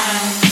time.